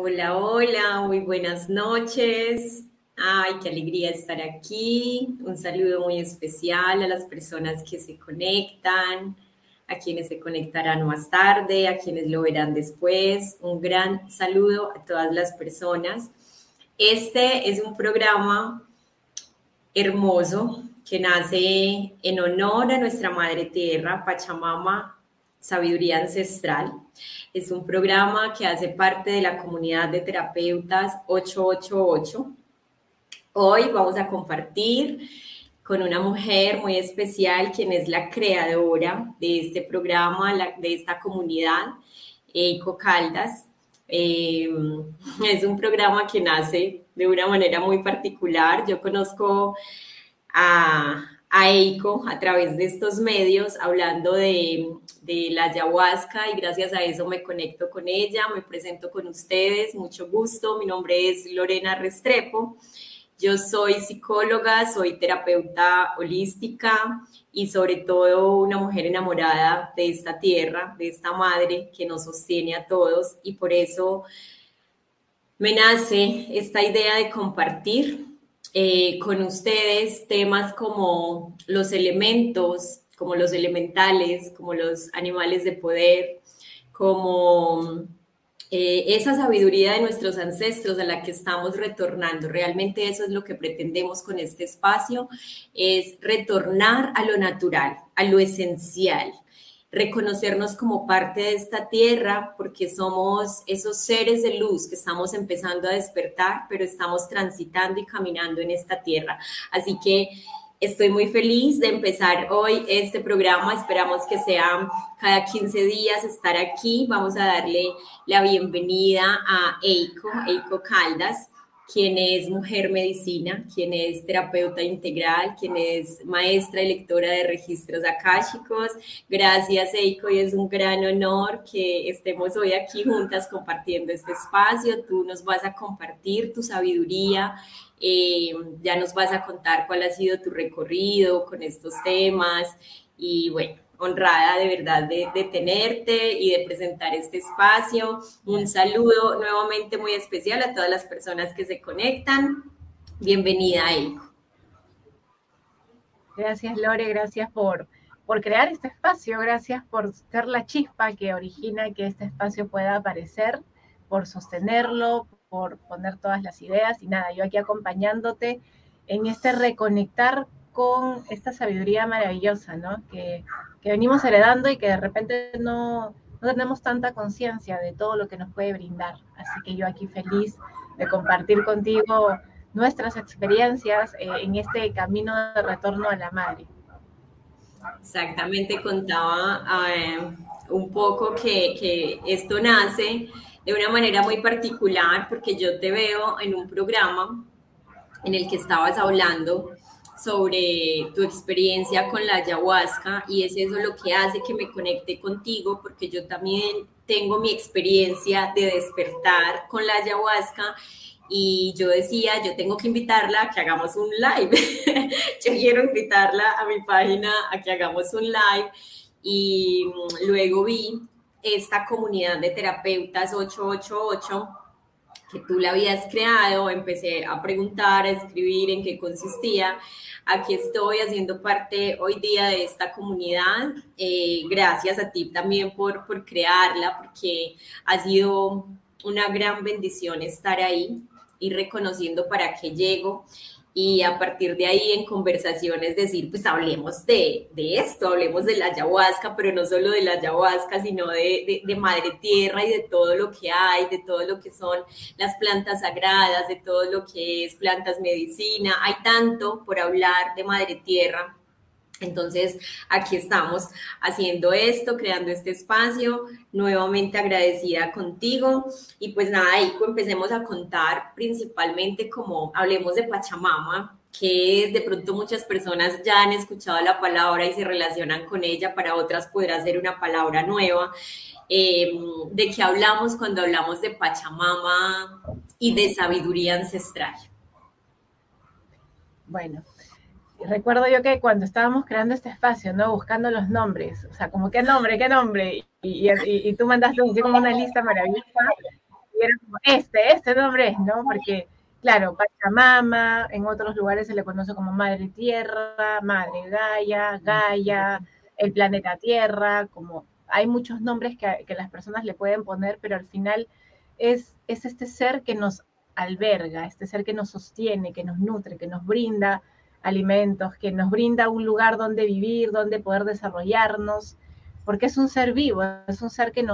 Hola, hola, muy buenas noches. Ay, qué alegría estar aquí. Un saludo muy especial a las personas que se conectan, a quienes se conectarán más tarde, a quienes lo verán después. Un gran saludo a todas las personas. Este es un programa hermoso que nace en honor a nuestra Madre Tierra, Pachamama, Sabiduría Ancestral. Es un programa que hace parte de la comunidad de terapeutas 888. Hoy vamos a compartir con una mujer muy especial, quien es la creadora de este programa, de esta comunidad, Eiko Caldas. Eh, es un programa que nace de una manera muy particular. Yo conozco a, a Eiko a través de estos medios hablando de, de, la ayahuasca y gracias a eso me conecto con ella, me presento con ustedes, mucho gusto, mi nombre es Lorena Restrepo, yo soy psicóloga, soy terapeuta holística y sobre todo una mujer enamorada de esta tierra, de esta madre que nos sostiene a todos. Y por eso me nace esta idea de compartir eh, con ustedes temas como los elementos, como los elementales, como los animales de poder, como eh, esa sabiduría de nuestros ancestros a la que estamos retornando. Realmente eso es lo que pretendemos con este espacio, es retornar a lo natural, a lo esencial, reconocernos como parte de esta tierra, porque somos esos seres de luz que estamos empezando a despertar, pero estamos transitando y caminando en esta tierra. Así que estoy muy feliz de empezar hoy este programa. Esperamos que sea cada 15 días estar aquí. Vamos a darle la bienvenida a Eiko, Eiko Caldas quien es mujer medicina, quien es terapeuta integral, quien es maestra y lectora de registros akáshicos. Gracias, Eiko, y es un gran honor que estemos hoy aquí juntas compartiendo este espacio. Tú nos vas a compartir tu sabiduría, eh, ya nos vas a contar cuál ha sido tu recorrido con estos temas y bueno honrada de verdad de, tenerte y de presentar este espacio. Un saludo nuevamente muy especial a todas las personas que se conectan. Bienvenida, Eiko. Gracias, Lore, gracias por, por crear este espacio, gracias por ser la chispa que origina que este espacio pueda aparecer, por sostenerlo, por poner todas las ideas y nada, yo aquí acompañándote en este reconectar con esta sabiduría maravillosa, ¿no? Que, venimos heredando y que de repente no, tenemos tanta conciencia de todo lo que nos puede brindar. Así que yo aquí feliz de compartir contigo nuestras experiencias eh, en este camino de retorno a la madre. Exactamente, contaba eh, un poco que, que esto nace de una manera muy particular porque yo te veo en un programa en el que estabas hablando sobre tu experiencia con la ayahuasca y es eso lo que hace que me conecte contigo porque yo también tengo mi experiencia de despertar con la ayahuasca y yo decía, yo tengo que invitarla a que hagamos un live. yo quiero invitarla a mi página a que hagamos un live y luego vi esta comunidad de terapeutas 888 que tú la habías creado, empecé a preguntar, a escribir en qué consistía. Aquí estoy haciendo parte hoy día de esta comunidad. Eh, gracias a ti también por, por crearla, porque ha sido una gran bendición estar ahí y reconociendo para qué llego y a partir de ahí en conversaciones decir, pues hablemos de, de, esto, hablemos de la ayahuasca, pero no solo de la ayahuasca, sino de, de, madre tierra y de todo lo que hay, de todo lo que son las plantas sagradas, de todo lo que es plantas medicina. Hay tanto por hablar de madre tierra entonces, aquí estamos haciendo esto, creando este espacio, nuevamente agradecida contigo. Y pues nada, ahí empecemos a contar principalmente como hablemos de Pachamama, que es de pronto muchas personas ya han escuchado la palabra y se relacionan con ella, para otras podrá ser una palabra nueva. Em, ¿De qué hablamos cuando hablamos de Pachamama y de sabiduría ancestral? Bueno, recuerdo yo que cuando estábamos creando este espacio, ¿no? Buscando los nombres, o sea, como qué nombre, qué nombre, y, tú mandaste como una lista maravillosa, y era como, este, este nombre ¿no? Porque, claro, Pachamama, en otros lugares se le conoce como Madre Tierra, Madre Gaia, Gaia, el planeta Tierra, como hay muchos nombres que, que las personas le pueden poner, pero al final es, es este ser que nos alberga, este ser que nos sostiene, que nos nutre, que nos brinda alimentos, que nos brinda un lugar donde vivir, donde poder desarrollarnos, porque es un ser vivo, es un ser que,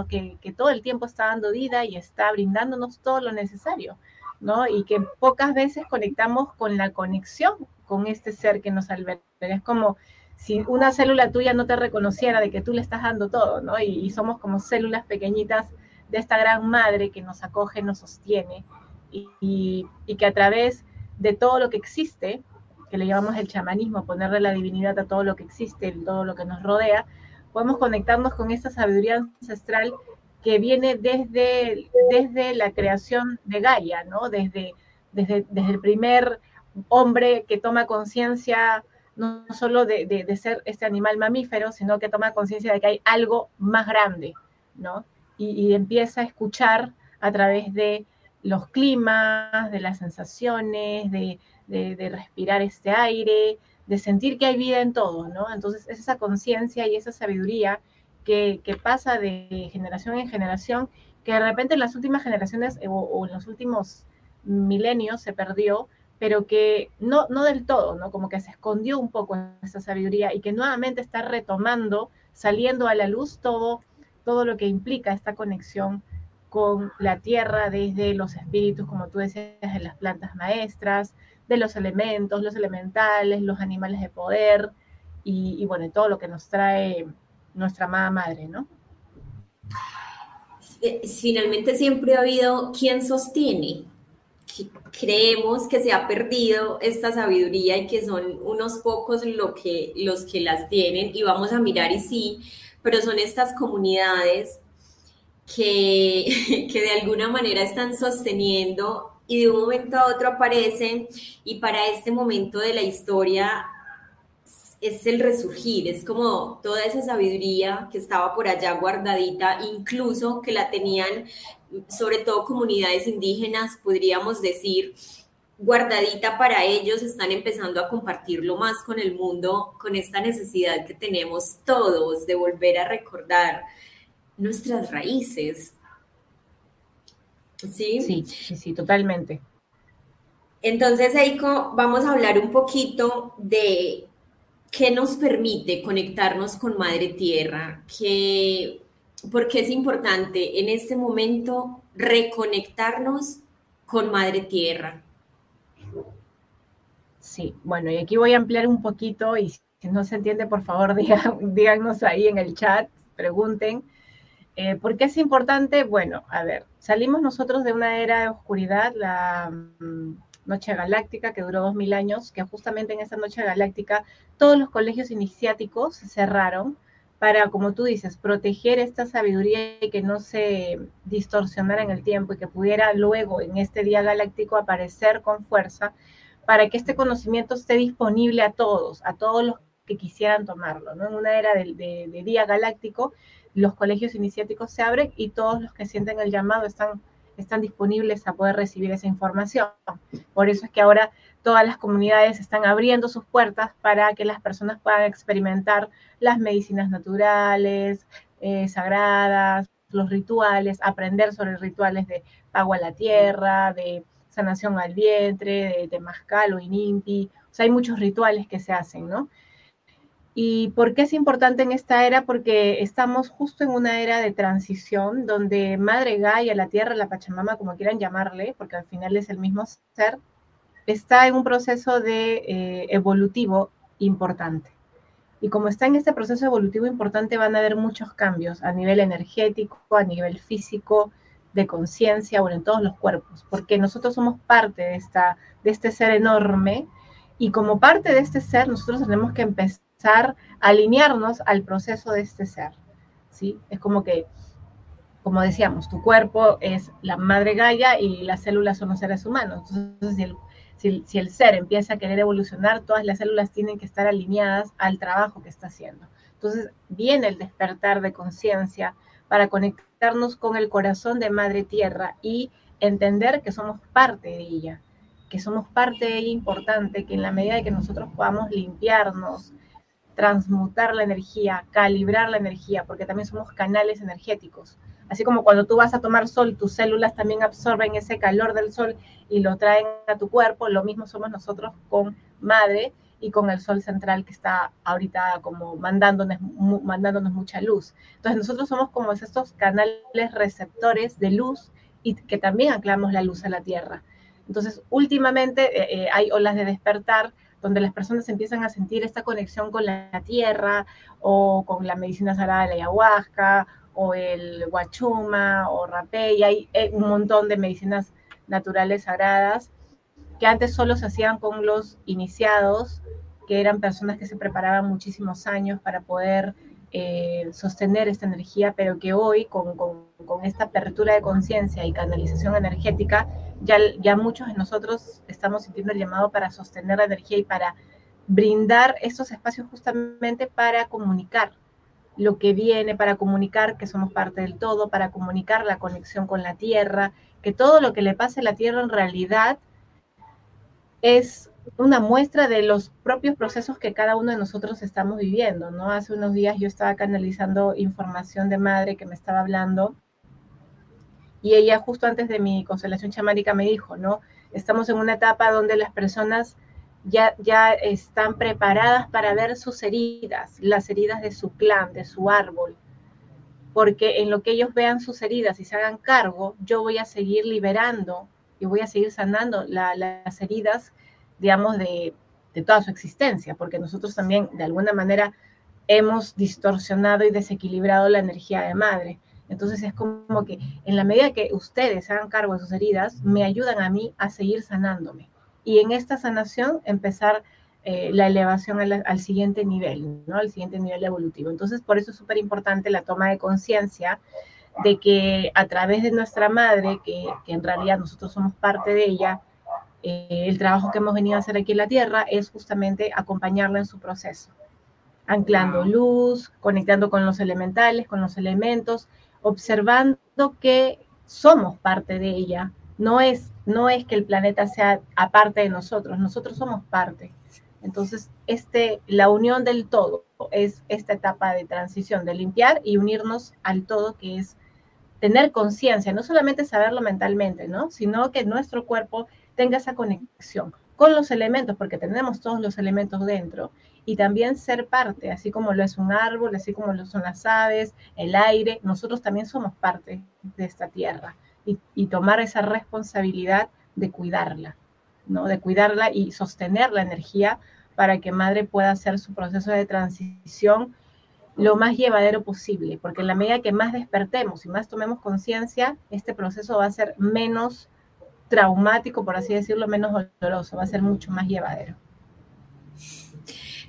todo el tiempo está dando vida y está brindándonos todo lo necesario, ¿no? Y que pocas veces conectamos con la conexión con este ser que nos alberga. Es como si una célula tuya no te reconociera de que tú le estás dando todo, ¿no? Y somos como células pequeñitas de esta gran madre que nos acoge, nos sostiene y, que a través de todo lo que existe, que le llamamos el chamanismo, ponerle la divinidad a todo lo que existe, todo lo que nos rodea, podemos conectarnos con esta sabiduría ancestral que viene desde, desde la creación de Gaia, ¿no? Desde, desde, desde el primer hombre que toma conciencia no solo de, de, ser este animal mamífero, sino que toma conciencia de que hay algo más grande, ¿no? Y, empieza a escuchar a través de los climas, de las sensaciones, de, respirar este aire, de sentir que hay vida en todo, ¿no? Entonces es esa conciencia y esa sabiduría que, pasa de generación en generación, que de repente en las últimas generaciones o, o, en los últimos milenios se perdió, pero que no, no del todo, ¿no? Como que se escondió un poco esa sabiduría y que nuevamente está retomando, saliendo a la luz todo, todo lo que implica esta conexión con la tierra, desde los espíritus, como tú decías, de las plantas maestras, de los elementos, los elementales, los animales de poder y, bueno, todo lo que nos trae nuestra amada madre, ¿no? Finalmente siempre ha habido quien sostiene. Creemos que se ha perdido esta sabiduría y que son unos pocos lo que, los que las tienen y vamos a mirar y sí, pero son estas comunidades que, que de alguna manera están sosteniendo y de un momento a otro aparecen y para este momento de la historia es el resurgir, es como toda esa sabiduría que estaba por allá guardadita, incluso que la tenían sobre todo comunidades indígenas, podríamos decir, guardadita para ellos, están empezando a compartirlo más con el mundo, con esta necesidad que tenemos todos de volver a recordar nuestras raíces. ¿Sí? Sí, sí, sí, totalmente. Entonces, Eiko, vamos a hablar un poquito de qué nos permite conectarnos con Madre Tierra, que, porque es importante en este momento reconectarnos con Madre Tierra. Sí, bueno, y aquí voy a ampliar un poquito y si no se entiende, por favor, díganos ahí en el chat, pregunten. Eh, ¿Por qué es importante? Bueno, a ver, salimos nosotros de una era de oscuridad, la mm, Noche Galáctica, que duró dos mil años, que justamente en esa Noche Galáctica todos los colegios iniciáticos se cerraron para, como tú dices, proteger esta sabiduría y que no se distorsionara en el tiempo y que pudiera luego en este día galáctico aparecer con fuerza para que este conocimiento esté disponible a todos, a todos los que quisieran tomarlo, ¿no? En una era de día galáctico los colegios iniciáticos se abren y todos los que sienten el llamado están, están disponibles a poder recibir esa información. Por eso es que ahora todas las comunidades están abriendo sus puertas para que las personas puedan experimentar las medicinas naturales, eh, sagradas, los rituales, aprender sobre rituales de pago a la tierra, de sanación al vientre, de, mascal o inimpi. O sea, hay muchos rituales que se hacen, ¿no? ¿Y por qué es importante en esta era? Porque estamos justo en una era de transición donde Madre Gaia, la Tierra, la Pachamama, como quieran llamarle, porque al final es el mismo ser, está en un proceso de eh, evolutivo importante. Y como está en este proceso evolutivo importante, van a haber muchos cambios a nivel energético, a nivel físico, de conciencia, bueno, en todos los cuerpos, porque nosotros somos parte de, esta, de este ser enorme y como parte de este ser, nosotros tenemos que empezar alinearnos al proceso de este ser. ¿sí? Es como que, como decíamos, tu cuerpo es la madre Gaia y las células son los seres humanos. Entonces, si el, si, el ser empieza a querer evolucionar, todas las células tienen que estar alineadas al trabajo que está haciendo. Entonces, viene el despertar de conciencia para conectar conectarnos con el corazón de Madre Tierra y entender que somos parte de ella, que somos parte de ella importante, que en la medida de que nosotros podamos limpiarnos, transmutar la energía, calibrar la energía, porque también somos canales energéticos. Así como cuando tú vas a tomar sol, tus células también absorben ese calor del sol y lo traen a tu cuerpo, lo mismo somos nosotros con madre y con el sol central que está ahorita como mandándonos, mandándonos mucha luz. Entonces nosotros somos como estos canales receptores de luz y que también anclamos la luz a la tierra. Entonces últimamente eh, eh, hay olas de despertar donde las personas empiezan a sentir esta conexión con la tierra o con la medicina sagrada de la ayahuasca o el guachuma o rapé, y hay eh, un montón de medicinas naturales sagradas que antes solo se hacían con los iniciados, que eran personas que se preparaban muchísimos años para poder eh, sostener esta energía, pero que hoy con, con, con esta apertura de conciencia y canalización energética, ya, ya muchos de nosotros estamos sintiendo el llamado para sostener la energía y para brindar estos espacios justamente para comunicar lo que viene, para comunicar que somos parte del todo, para comunicar la conexión con la tierra, que todo lo que le pase a la tierra en realidad es una muestra de los propios procesos que cada uno de nosotros estamos viviendo, ¿no? Hace unos días yo estaba canalizando información de madre que me estaba hablando y ella justo antes de mi constelación chamánica me dijo, ¿no? Estamos en una etapa donde las personas ya, ya están preparadas para ver sus heridas, las heridas de su clan, de su árbol, porque en lo que ellos vean sus heridas y se hagan cargo, yo voy a seguir liberando y voy a seguir sanando las heridas, digamos, de, de toda su existencia, porque nosotros también de alguna manera hemos distorsionado y desequilibrado la energía de madre. Entonces es como que en la medida que ustedes hagan cargo de sus heridas, me ayudan a mí a seguir sanándome y en esta sanación empezar eh, la elevación al, siguiente nivel, ¿no? Al siguiente nivel evolutivo. Entonces, por eso es súper importante la toma de conciencia de que a través de nuestra madre, que, en realidad nosotros somos parte de ella, eh, el trabajo que hemos venido a hacer aquí en la Tierra es justamente acompañarla en su proceso, anclando luz, conectando con los elementales, con los elementos, observando que somos parte de ella, no es, no es que el planeta sea aparte de nosotros, nosotros somos parte. Entonces, este, la unión del todo es esta etapa de transición, de limpiar y unirnos al todo, que es tener conciencia, no solamente saberlo mentalmente, ¿no? Sino que nuestro cuerpo tenga esa conexión con los elementos, porque tenemos todos los elementos dentro, y también ser parte, así como lo es un árbol, así como lo son las aves, el aire, nosotros también somos parte de esta tierra y, tomar esa responsabilidad de cuidarla, ¿no? De cuidarla y sostener la energía para que madre pueda hacer su proceso de transición lo más llevadero posible, porque en la medida que más despertemos y más tomemos conciencia, este proceso va a ser menos traumático, por así decirlo, menos doloroso, va a ser mucho más llevadero.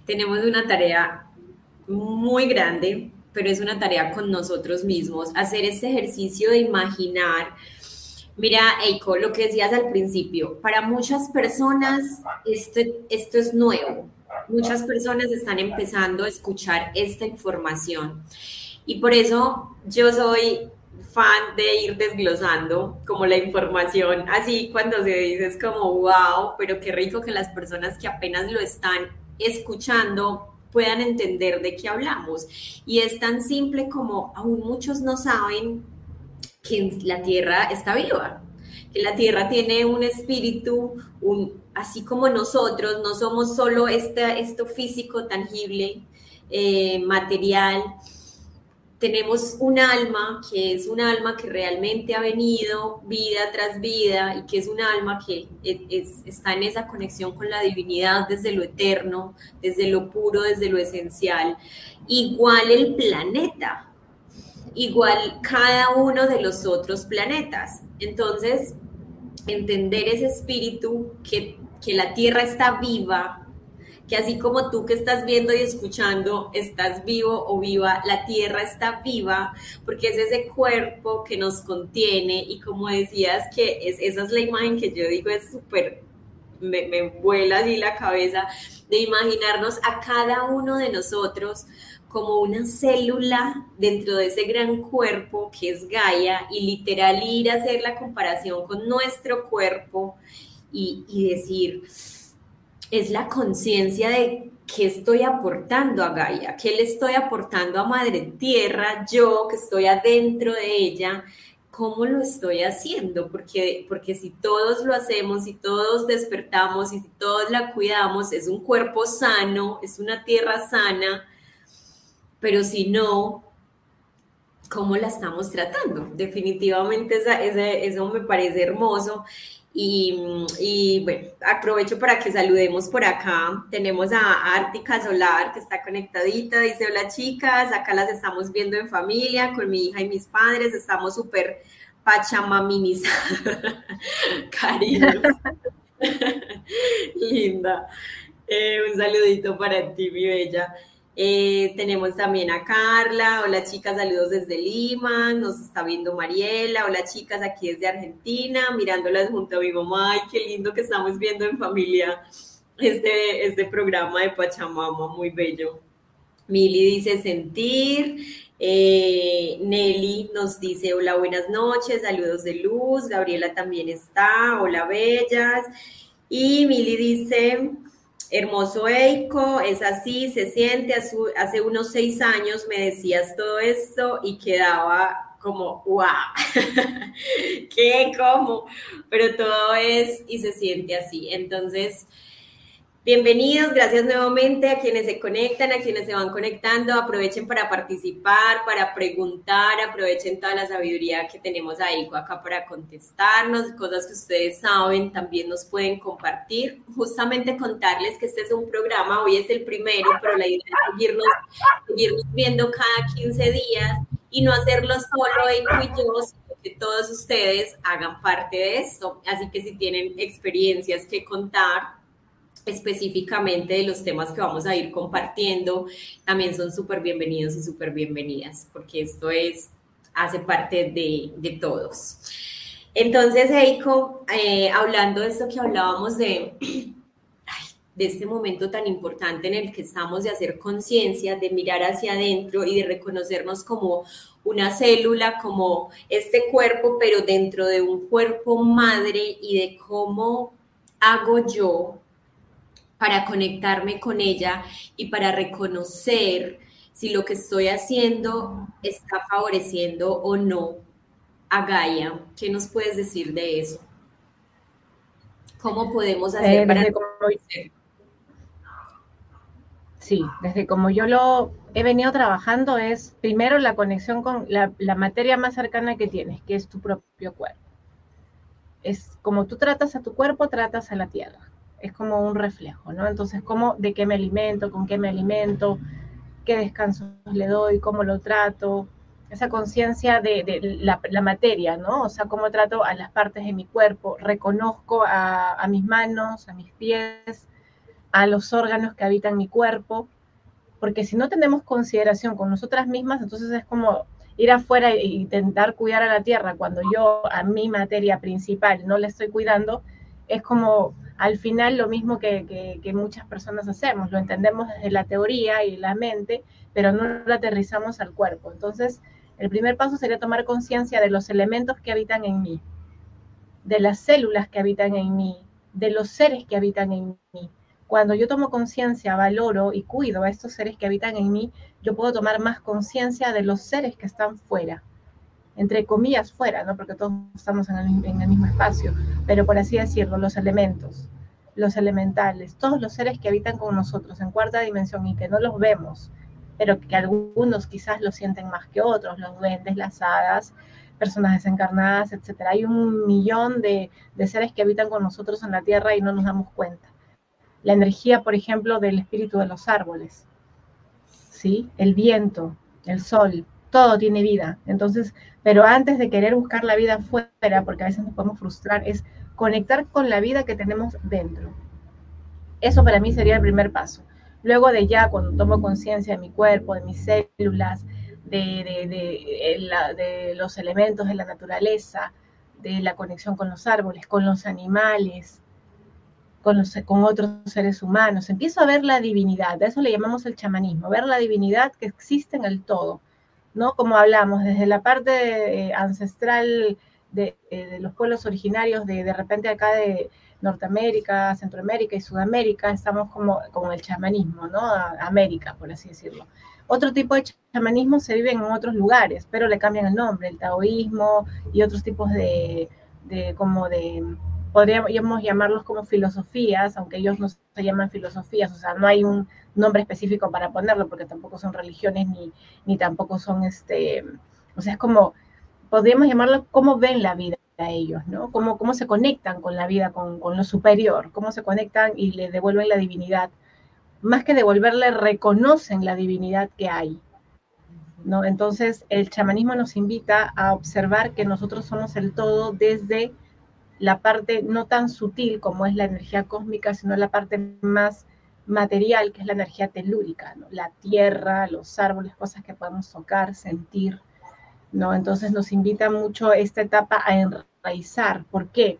Tenemos una tarea muy grande pero es una tarea con nosotros mismos, hacer ese ejercicio de imaginar. Mira, Eiko, lo que decías al principio, para muchas personas esto, esto es nuevo. Muchas personas están empezando a escuchar esta información. Y por eso yo soy fan de ir desglosando como la información, así cuando se dice es como, wow, pero qué rico que las personas que apenas lo están escuchando puedan entender de qué hablamos. Y es tan simple como aún muchos no saben que la Tierra está viva, que la Tierra tiene un espíritu, así como nosotros, no somos solo este, esto físico, tangible, eh, material, tenemos un alma que es un alma que realmente ha venido vida tras vida y que es un alma que está en esa conexión con la divinidad desde lo eterno, desde lo puro, desde lo esencial. Igual el planeta, igual cada uno de los otros planetas. Entonces, entender ese espíritu que, que la Tierra está viva, que así como tú que estás viendo y escuchando, estás vivo o viva, la tierra está viva, porque es ese cuerpo que nos contiene y como decías que es, esa es la imagen que yo digo es súper, me, me vuela así la cabeza, de imaginarnos a cada uno de nosotros como una célula dentro de ese gran cuerpo que es Gaia y literal ir a hacer la comparación con nuestro cuerpo y, y decir, es la conciencia de qué estoy aportando a Gaia, qué le estoy aportando a Madre Tierra, yo que estoy adentro de ella, cómo lo estoy haciendo, porque, porque si todos lo hacemos, si todos despertamos y si todos la cuidamos, es un cuerpo sano, es una tierra sana, pero si no, ¿cómo la estamos tratando? Definitivamente eso me parece hermoso. Y, bueno, aprovecho para que saludemos por acá. Tenemos a Ártica Solar que está conectadita. Dice, hola chicas, acá las estamos viendo en familia con mi hija y mis padres. Estamos súper pachamaminizadas. Cariños. Linda. Eh, un saludito para ti, mi bella. Eh, tenemos también a Carla, hola chicas, saludos desde Lima, nos está viendo Mariela, hola chicas, aquí desde Argentina, mirándolas junto a mi mamá, ay, qué lindo que estamos viendo en familia este, este programa de Pachamama, muy bello. Mili dice sentir, eh, Nelly nos dice hola, buenas noches, saludos de luz, Gabriela también está, hola bellas, y Mili dice hermoso Eiko, es así, se siente. Hace, unos seis años me decías todo esto y quedaba como, wow, ¿qué? ¿Cómo? Pero todo es y se siente así. Entonces, Bienvenidos, gracias nuevamente a quienes se conectan, a quienes se van conectando. Aprovechen para participar, para preguntar, aprovechen toda la sabiduría que tenemos ahí acá para contestarnos, cosas que ustedes saben, también nos pueden compartir. Justamente contarles que este es un programa, hoy es el primero, pero la idea es seguirnos, seguirnos viendo cada 15 días y no hacerlo solo y yo, sino que todos ustedes hagan parte de esto. Así que si tienen experiencias que contar, específicamente de los temas que vamos a ir compartiendo, también son súper bienvenidos y súper bienvenidas, porque esto es, hace parte de, de todos. Entonces, Eiko, eh, hablando de esto que hablábamos de, de este momento tan importante en el que estamos de hacer conciencia, de mirar hacia adentro y de reconocernos como una célula, como este cuerpo, pero dentro de un cuerpo madre y de cómo hago yo para conectarme con ella y para reconocer si lo que estoy haciendo está favoreciendo o no a Gaia. ¿Qué nos puedes decir de eso? ¿Cómo podemos hacer eh, para Sí, desde como yo lo he venido trabajando es primero la conexión con la, la materia más cercana que tienes, que es tu propio cuerpo. Es como tú tratas a tu cuerpo, tratas a la tierra es como un reflejo, ¿no? Entonces, ¿cómo, de qué me alimento, con qué me alimento, qué descansos le doy, cómo lo trato, esa conciencia de, la, materia, ¿no? O sea, cómo trato a las partes de mi cuerpo, reconozco a, mis manos, a mis pies, a los órganos que habitan mi cuerpo, porque si no tenemos consideración con nosotras mismas, entonces es como ir afuera e intentar cuidar a la tierra cuando yo a mi materia principal no le estoy cuidando, es como al final lo mismo que, muchas personas hacemos, lo entendemos desde la teoría y la mente, pero no lo aterrizamos al cuerpo. Entonces, el primer paso sería tomar conciencia de los elementos que habitan en mí, de las células que habitan en mí, de los seres que habitan en mí. Cuando yo tomo conciencia, valoro y cuido a estos seres que habitan en mí, yo puedo tomar más conciencia de los seres que están fuera, entre comillas fuera, ¿no? porque todos estamos en el, mismo espacio, pero por así decirlo, los elementos, los elementales, todos los seres que habitan con nosotros en cuarta dimensión y que no los vemos, pero que algunos quizás lo sienten más que otros, los duendes, las hadas, personas desencarnadas, etc. Hay un millón de, de seres que habitan con nosotros en la Tierra y no nos damos cuenta. La energía, por ejemplo, del espíritu de los árboles, ¿sí? el viento, el sol, todo tiene vida. Entonces, pero antes de querer buscar la vida fuera, porque a veces nos podemos frustrar, es conectar con la vida que tenemos dentro. Eso para mí sería el primer paso. Luego de ya, cuando tomo conciencia de mi cuerpo, de mis células, de, de, los elementos de la naturaleza, de la conexión con los árboles, con los animales, con, con otros seres humanos. Empiezo a ver la divinidad, a eso le llamamos el chamanismo, ver la divinidad que existe en el todo, ¿no? Como hablamos, desde la parte eh, ancestral de, eh, de, los pueblos originarios, de, de repente acá de Norteamérica, Centroamérica y Sudamérica, estamos como con el chamanismo, ¿no? América, por así decirlo. Otro tipo de chamanismo se vive en otros lugares, pero le cambian el nombre, el taoísmo y otros tipos de, de como de podríamos llamarlos como filosofías, aunque ellos no se llaman filosofías, o sea, no hay un nombre específico para ponerlo, porque tampoco son religiones ni, ni tampoco son, este, o sea, es como, podríamos llamarlo cómo ven la vida a ellos, ¿no? Cómo, cómo se conectan con la vida, con, con lo superior, cómo se conectan y le devuelven la divinidad. Más que devolverle, reconocen la divinidad que hay, ¿no? Entonces, el chamanismo nos invita a observar que nosotros somos el todo desde la parte no tan sutil como es la energía cósmica, sino la parte más material, que es la energía telúrica, la tierra, los árboles, cosas que podemos tocar, sentir, ¿no? Entonces nos invita mucho esta etapa a enraizar. ¿Por qué?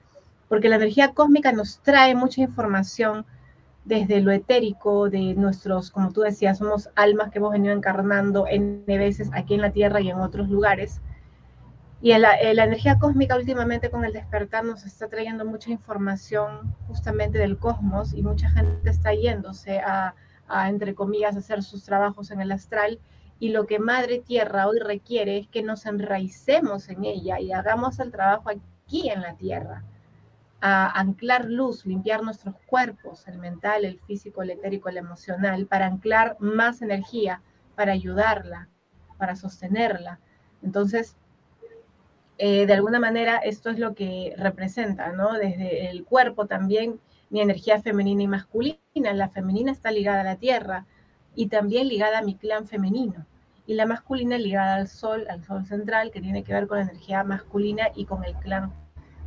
Porque la energía cósmica nos trae mucha información desde lo etérico, de nuestros, como tú decías, somos almas que hemos venido encarnando en veces aquí en la Tierra y en otros lugares, y la, energía cósmica últimamente con el despertar nos está trayendo mucha información justamente del cosmos y mucha gente está yéndose a, a, entre comillas, hacer sus trabajos en el astral. Y lo que Madre Tierra hoy requiere es que nos enraicemos en ella y hagamos el trabajo aquí en la Tierra, a anclar luz, limpiar nuestros cuerpos, el mental, el físico, el etérico, el emocional, para anclar más energía, para ayudarla, para sostenerla. Entonces, eh, de alguna manera esto es lo que representa, ¿no? Desde el cuerpo también, mi energía femenina y masculina. La femenina está ligada a la tierra y también ligada a mi clan femenino. Y la masculina ligada al sol, al sol central, que tiene que ver con la energía masculina y con el clan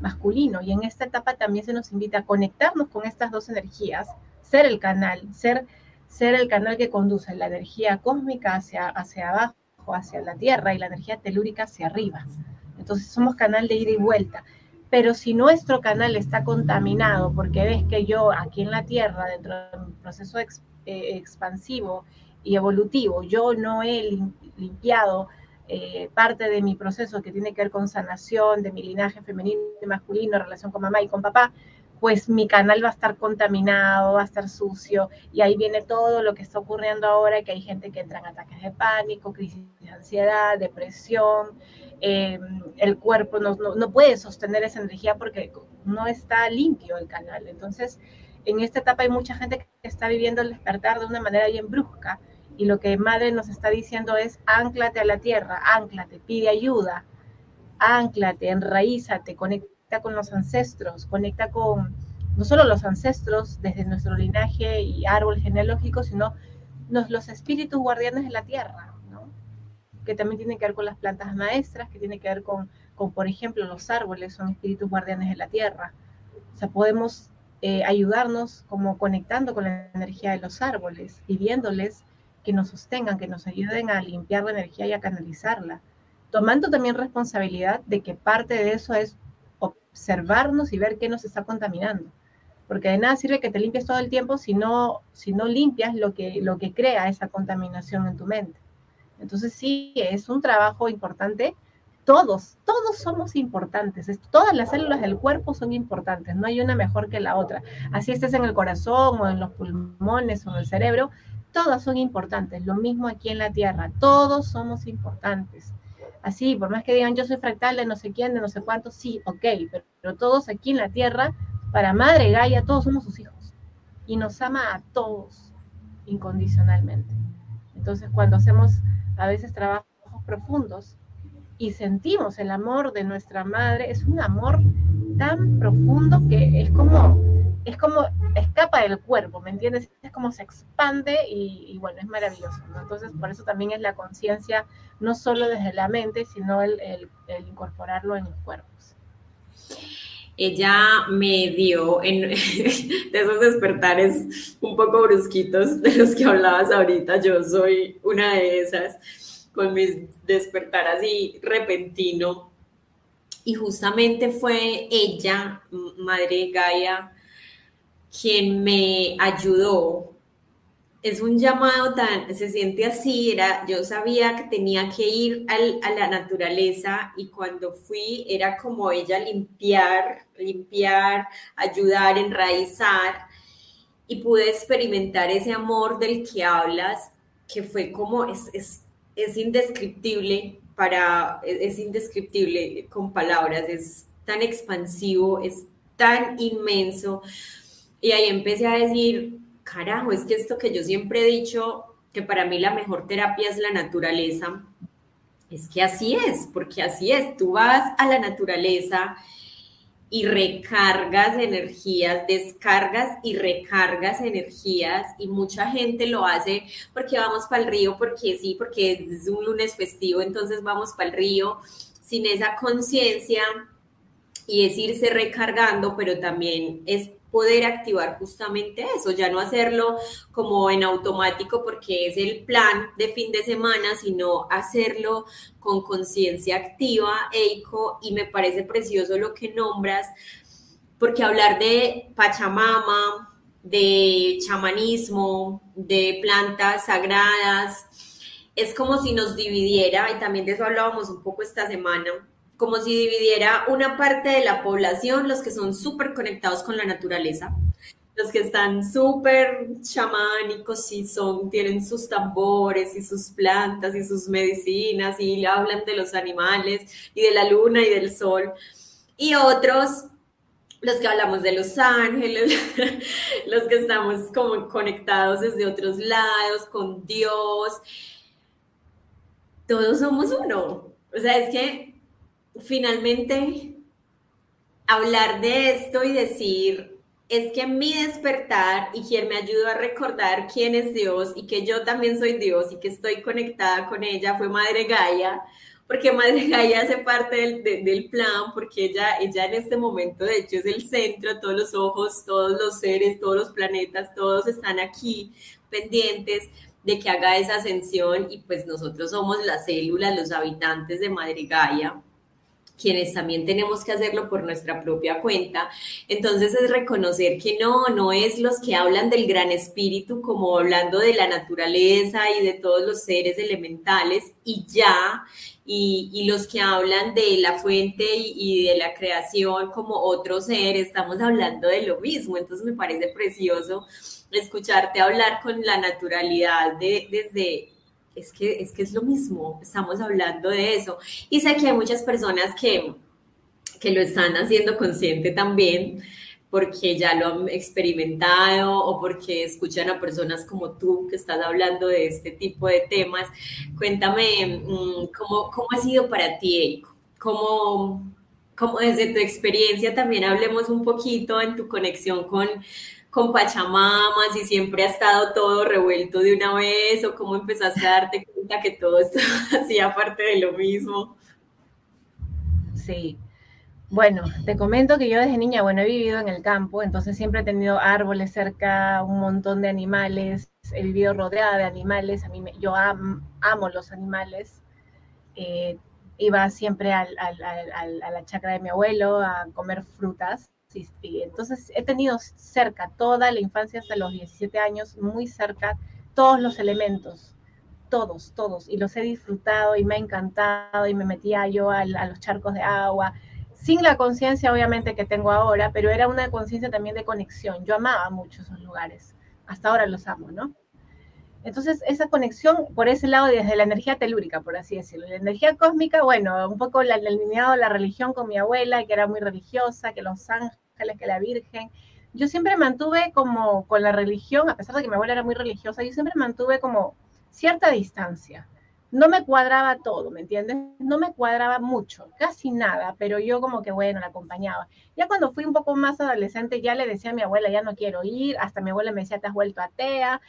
masculino. Y en esta etapa también se nos invita a conectarnos con estas dos energías, ser el canal, ser, ser el canal que conduce la energía cósmica hacia, hacia abajo, hacia la tierra, y la energía telúrica hacia arriba. Entonces somos canal de ida y vuelta. Pero si nuestro canal está contaminado, porque ves que yo aquí en la Tierra, dentro de un proceso eh, expansivo y evolutivo, yo no he limpiado eh, parte de mi proceso que tiene que ver con sanación de mi linaje femenino y masculino, relación con mamá y con papá, pues mi canal va a estar contaminado, va a estar sucio, y ahí viene todo lo que está ocurriendo ahora, que hay gente que entra en ataques de pánico, crisis de ansiedad, depresión, eh, el cuerpo no, no, puede sostener esa energía porque no está limpio el canal. Entonces, en esta etapa hay mucha gente que está viviendo el despertar de una manera bien brusca y lo que Madre nos está diciendo es anclate a la tierra, anclate, pide ayuda, anclate, enraízate, conecta con los ancestros, conecta con no solo los ancestros desde nuestro linaje y árbol genealógico, sino los espíritus guardianes de la tierra, que también tiene que ver con las plantas maestras, que tiene que ver con, con por ejemplo, los árboles, son espíritus guardianes de la tierra. O sea, podemos eh, ayudarnos como conectando con la energía de los árboles, pidiéndoles que nos sostengan, que nos ayuden a limpiar la energía y a canalizarla, tomando también responsabilidad de que parte de eso es observarnos y ver qué nos está contaminando. Porque de nada sirve que te limpies todo el tiempo si no, si no limpias lo que, lo que crea esa contaminación en tu mente. Entonces sí, es un trabajo importante. Todos, todos somos importantes. Todas las células del cuerpo son importantes. No hay una mejor que la otra. Así estés en el corazón o en los pulmones o en el cerebro, todas son importantes. Lo mismo aquí en la Tierra. Todos somos importantes. Así, por más que digan yo soy fractal de no sé quién, de no sé cuánto, sí, ok, pero, pero todos aquí en la Tierra, para Madre Gaia, todos somos sus hijos. Y nos ama a todos incondicionalmente. Entonces, cuando hacemos a veces trabajos profundos y sentimos el amor de nuestra madre, es un amor tan profundo que es como, es como escapa del cuerpo, ¿me entiendes? Es como se expande y, bueno, es maravilloso, Entonces, por eso también es la conciencia, no solo desde la mente, sino el, el incorporarlo en los cuerpos ella me dio en, de esos despertares un poco brusquitos de los que hablabas ahorita, yo soy una de esas, con mis despertar así repentino. Y justamente fue ella, Madre Gaia, quien me ayudó es un llamado tan, se siente así, era, yo sabía que tenía que ir a la naturaleza y cuando fui era como ella limpiar, limpiar, ayudar, enraizar y pude experimentar ese amor del que hablas, que fue como, es, es, es indescriptible para, es indescriptible con palabras, es tan expansivo, es tan inmenso. Y ahí empecé a decir, carajo, es que esto que yo siempre he dicho, que para mí la mejor terapia es la naturaleza, es que así es, porque así es, tú vas a la naturaleza y recargas energías, descargas y recargas energías y mucha gente lo hace porque vamos para el río, porque sí, porque es un lunes festivo, entonces vamos para el río sin esa conciencia y es irse recargando, pero también es poder activar justamente eso, ya no hacerlo como en automático porque es el plan de fin de semana, sino hacerlo con conciencia activa, Eiko, y me parece precioso lo que nombras, porque hablar de Pachamama, de chamanismo, de plantas sagradas, es como si nos dividiera, y también de eso hablábamos un poco esta semana, como si dividiera una parte de la población, los que son súper conectados con la naturaleza, los que están súper chamánicos y son, tienen sus tambores y sus plantas y sus medicinas y hablan de los animales y de la luna y del sol. Y otros, los que hablamos de los ángeles, los que estamos como conectados desde otros lados, con Dios. Todos somos uno. O sea, es que finalmente hablar de esto y decir, es que mi despertar y quien me ayudó a recordar quién es Dios y que yo también soy Dios y que estoy conectada con ella fue Madre Gaia, porque Madre Gaia hace parte del, del, plan, porque ella, ella en este momento de hecho es el centro, todos los ojos, todos los seres, todos los planetas, todos están aquí pendientes de que haga esa ascensión y pues nosotros somos las células, los habitantes de Madre Gaia quienes también tenemos que hacerlo por nuestra propia cuenta. Entonces es reconocer que no, no es los que hablan del gran espíritu como hablando de la naturaleza y de todos los seres elementales y ya, y, los que hablan de la fuente y, de la creación como otro ser, estamos hablando de lo mismo. Entonces me parece precioso escucharte hablar con la naturalidad de, desde es que, es que es lo mismo, estamos hablando de eso. Y sé que hay muchas personas que, que lo están haciendo consciente también, porque ya lo han experimentado o porque escuchan a personas como tú que estás hablando de este tipo de temas. Cuéntame mm, cómo, cómo ha sido para ti, Eiko, cómo, cómo desde tu experiencia también hablemos un poquito en tu conexión con con Pachamama, si siempre ha estado todo revuelto de una vez o cómo empezaste a darte cuenta que todo esto hacía parte de lo mismo. Sí. Bueno, te comento que yo desde niña, bueno, he vivido en el campo, entonces siempre he tenido árboles cerca, un montón de animales, he vivido rodeada de animales, a mí me, yo amo los animales. Eh, iba siempre a la chacra de mi abuelo a comer frutas entonces he tenido cerca toda la infancia hasta los 17 años, muy cerca, todos los elementos, todos, todos, y los he disfrutado y me ha encantado y me metía yo a, los charcos de agua, sin la conciencia obviamente que tengo ahora, pero era una conciencia también de conexión. Yo amaba mucho esos lugares, hasta ahora los amo, ¿no? Entonces, esa conexión por ese lado, desde la energía telúrica, por así decirlo. La energía cósmica, bueno, un poco la, alineado la religión con mi abuela, que era muy religiosa, que los ángeles, que la Virgen. Yo siempre mantuve como con la religión, a pesar de que mi abuela era muy religiosa, yo siempre mantuve como cierta distancia no me cuadraba todo, ¿me entiendes? No me cuadraba mucho, casi nada, pero yo como que bueno, la acompañaba. Ya cuando fui un poco más adolescente, ya le decía a mi abuela, ya no quiero ir, hasta mi abuela me decía, te has vuelto atea,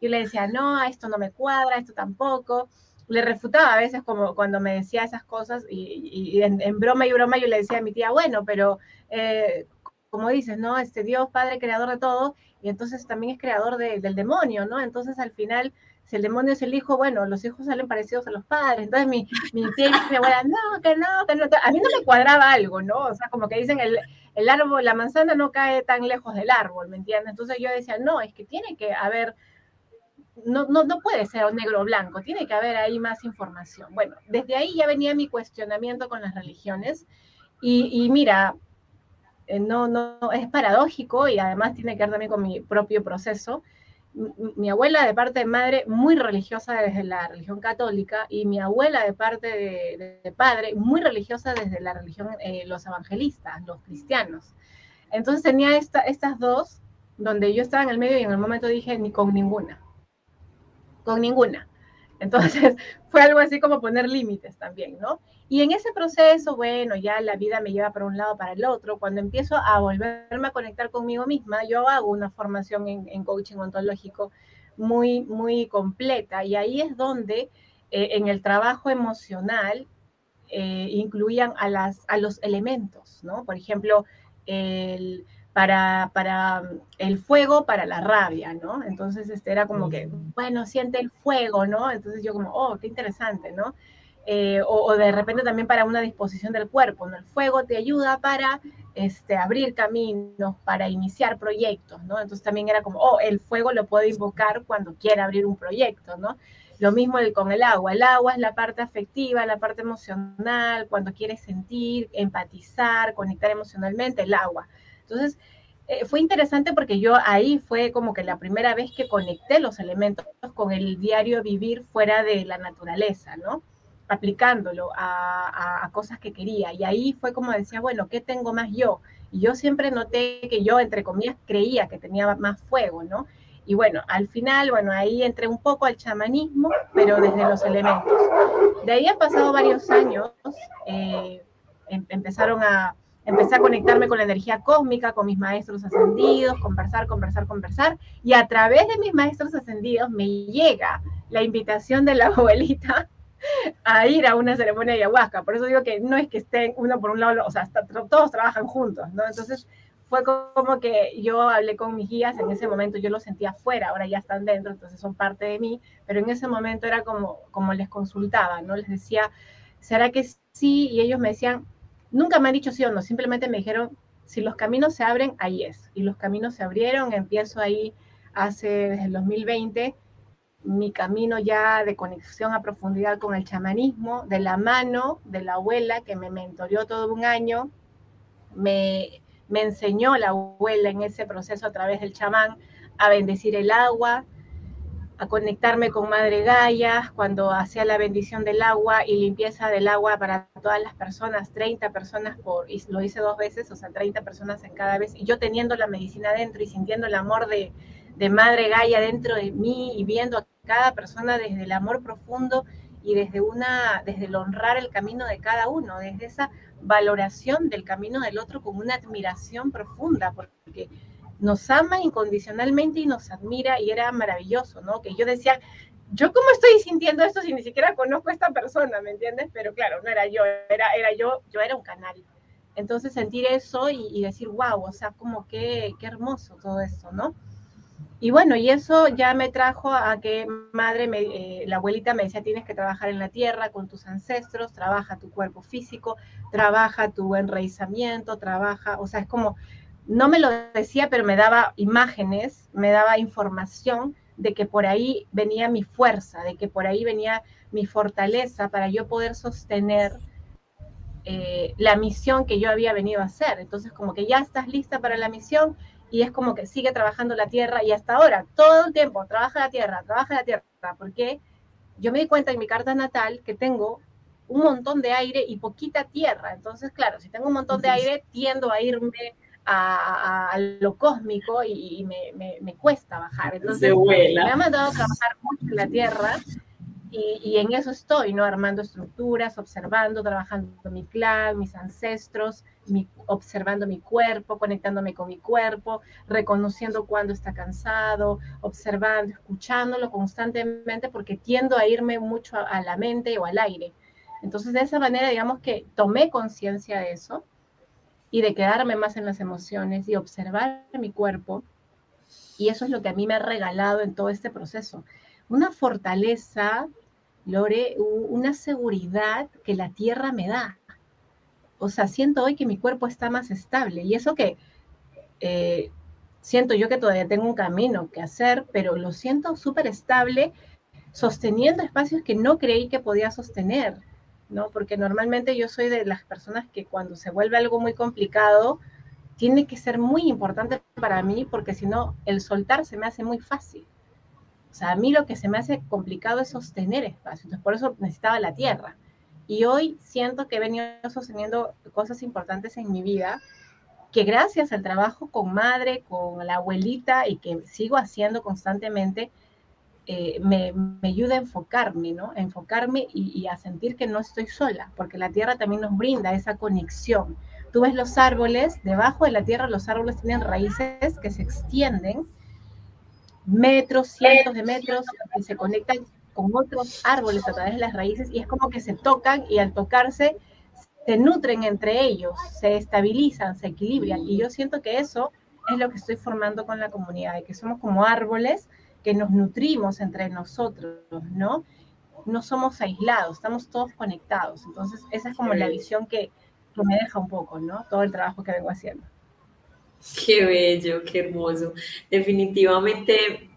y le decía, no, esto no me cuadra, esto tampoco. Le refutaba a veces como cuando me decía esas cosas y, en, broma y broma yo le decía a mi tía, bueno, pero eh, como dices, ¿no? Este Dios, Padre, creador de todo, y entonces también es creador del demonio, ¿no? Entonces al final si el demonio es el hijo, bueno, los hijos salen parecidos a los padres. Entonces mi, mi tía y mi abuela, no, que no, que no. A mí no me cuadraba algo, ¿no? O sea, como que dicen, el, el árbol, la manzana no cae tan lejos del árbol, ¿me entiendes? Entonces yo decía, no, es que tiene que haber, no, no, no puede ser negro o blanco, tiene que haber ahí más información. Bueno, desde ahí ya venía mi cuestionamiento con las religiones y, y mira, eh, no, no, es paradójico y además tiene que ver también con mi propio proceso mi abuela de parte de madre muy religiosa desde la religión católica y mi abuela de parte de, padre muy religiosa desde la religión, eh, los evangelistas, los cristianos. Entonces tenía esta, estas dos donde yo estaba en el medio y en el momento dije ni con ninguna, con ninguna. Entonces fue algo así como poner límites también, ¿no? Y en ese proceso, bueno, ya la vida me lleva para un lado, para el otro. Cuando empiezo a volverme a conectar conmigo misma, yo hago una formación en, coaching ontológico muy, muy completa. Y ahí es donde eh, en el trabajo emocional eh, incluían a, las, a los elementos, ¿no? Por ejemplo, el, para, para el fuego, para la rabia, ¿no? Entonces, este era como que, bueno, siente el fuego, ¿no? Entonces yo como, oh, qué interesante, ¿no? Eh, o, de repente también para una disposición del cuerpo, ¿no? El fuego te ayuda para este, abrir caminos, para iniciar proyectos, ¿no? Entonces también era como, oh, el fuego lo puedo invocar cuando quiera abrir un proyecto, ¿no? Lo mismo con el agua. El agua es la parte afectiva, la parte emocional, cuando quieres sentir, empatizar, conectar emocionalmente, el agua. Entonces, eh, fue interesante porque yo ahí fue como que la primera vez que conecté los elementos con el diario vivir fuera de la naturaleza, ¿no? aplicándolo a, cosas que quería. Y ahí fue como decía, bueno, ¿qué tengo más yo? Y yo siempre noté que yo, entre comillas, creía que tenía más fuego, ¿no? Y bueno, al final, bueno, ahí entré un poco al chamanismo, pero desde los elementos. De ahí han pasado varios años, eh, em, empezaron a, empecé a conectarme con la energía cósmica, con mis maestros ascendidos, conversar, conversar, conversar, y a través de mis maestros ascendidos me llega la invitación de la abuelita a ir a una ceremonia de ayahuasca. Por eso digo que no es que estén uno por un lado, o sea, todos trabajan juntos, ¿no? Entonces fue como que yo hablé con mis guías, en ese momento yo los sentía afuera, ahora ya están dentro, entonces son parte de mí, pero en ese momento era como, como les consultaba, ¿no? Les decía, ¿será que sí? Y ellos me decían, nunca me han dicho sí o no, simplemente me dijeron, si los caminos se abren, ahí es. Y los caminos se abrieron, empiezo ahí hace desde el 2020 mi camino ya de conexión a profundidad con el chamanismo, de la mano de la abuela que me mentoreó todo un año, me, me enseñó la abuela en ese proceso a través del chamán a bendecir el agua, a conectarme con Madre Gaia cuando hacía la bendición del agua y limpieza del agua para todas las personas, 30 personas por, y lo hice dos veces, o sea, 30 personas en cada vez, y yo teniendo la medicina dentro y sintiendo el amor de, de Madre Gaia dentro de mí y viendo a cada persona desde el amor profundo y desde una, desde el honrar el camino de cada uno, desde esa valoración del camino del otro con una admiración profunda, porque nos ama incondicionalmente y nos admira y era maravilloso, ¿no? Que yo decía, yo cómo estoy sintiendo esto si ni siquiera conozco a esta persona, ¿me entiendes? Pero claro, no era yo, era, era yo, yo era un canal. Entonces sentir eso y, decir, wow, o sea, como qué, qué hermoso todo esto, ¿no? Y bueno, y eso ya me trajo a que madre, eh, la abuelita me decía, tienes que trabajar en la tierra con tus ancestros, trabaja tu cuerpo físico, trabaja tu enraizamiento, trabaja, o sea, es como, no me lo decía, pero me daba imágenes, me daba información de que por ahí venía mi fuerza, de que por ahí venía mi fortaleza para yo poder sostener eh, la misión que yo había venido a hacer. Entonces, como que ya estás lista para la misión, y es como que sigue trabajando la tierra y hasta ahora, todo el tiempo, trabaja la tierra, trabaja la tierra, porque yo me di cuenta en mi carta natal que tengo un montón de aire y poquita tierra. Entonces, claro, si tengo un montón de aire, tiendo a irme a, lo cósmico y, me, cuesta bajar. Entonces, me ha mandado a trabajar mucho en la tierra y, en eso estoy, ¿no? Armando estructuras, observando, trabajando mi clan, mis ancestros, observando mi cuerpo, conectándome con mi cuerpo, reconociendo cuando está cansado, observando, escuchándolo constantemente, porque tiendo a irme mucho a, la mente o al aire. Entonces, de esa manera, digamos que tomé conciencia de eso y de quedarme más en las emociones y observar mi cuerpo. Y eso es lo que a mí me ha regalado en todo este proceso. Una fortaleza Lore, una seguridad que la tierra me da. o sea, siento hoy que mi cuerpo está más estable. Y eso que eh, siento yo que todavía tengo un camino que hacer, pero lo siento súper estable, sosteniendo espacios que no creí que podía sostener, ¿no? Porque normalmente yo soy de las personas que cuando se vuelve algo muy complicado, tiene que ser muy importante para mí, porque si no, el soltar se me hace muy fácil. O sea, a mí lo que se me hace complicado es sostener espacio. Entonces, por eso necesitaba la tierra. Y hoy siento que he venido sosteniendo cosas importantes en mi vida que gracias al trabajo con madre, con la abuelita y que sigo haciendo constantemente, eh, me, me, ayuda a enfocarme, ¿no? A enfocarme y, y, a sentir que no estoy sola, porque la tierra también nos brinda esa conexión. Tú ves los árboles, debajo de la tierra los árboles tienen raíces que se extienden metros, cientos de metros, que se conectan con otros árboles a través de las raíces y es como que se tocan y al tocarse se nutren entre ellos, se estabilizan, se equilibran. Y yo siento que eso es lo que estoy formando con la comunidad, que somos como árboles que nos nutrimos entre nosotros, ¿no? No somos aislados, estamos todos conectados. Entonces, esa es como la visión que, que me deja un poco, ¿no? Todo el trabajo que vengo haciendo. Qué bello, qué hermoso. Definitivamente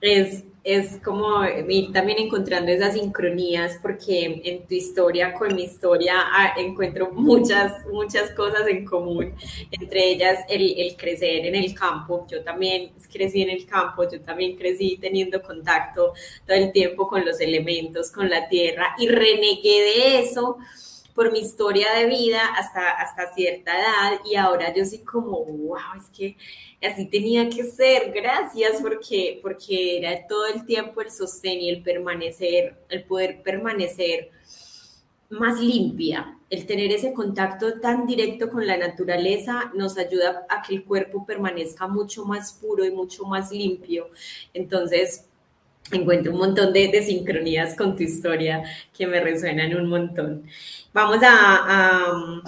es, es como ir también encontrando esas sincronías, porque en tu historia con mi historia ah, encuentro muchas, muchas cosas en común, entre ellas el, el, crecer en el campo. Yo también crecí en el campo, yo también crecí teniendo contacto todo el tiempo con los elementos, con la tierra, y renegué de eso por mi historia de vida hasta, hasta cierta edad y ahora yo soy como, wow, es que así tenía que ser, gracias porque, porque era todo el tiempo el sostén y el permanecer, el poder permanecer más limpia. El tener ese contacto tan directo con la naturaleza nos ayuda a que el cuerpo permanezca mucho más puro y mucho más limpio. Entonces, encuentro un montón de, sincronías con tu historia que me resuenan un montón. Vamos a,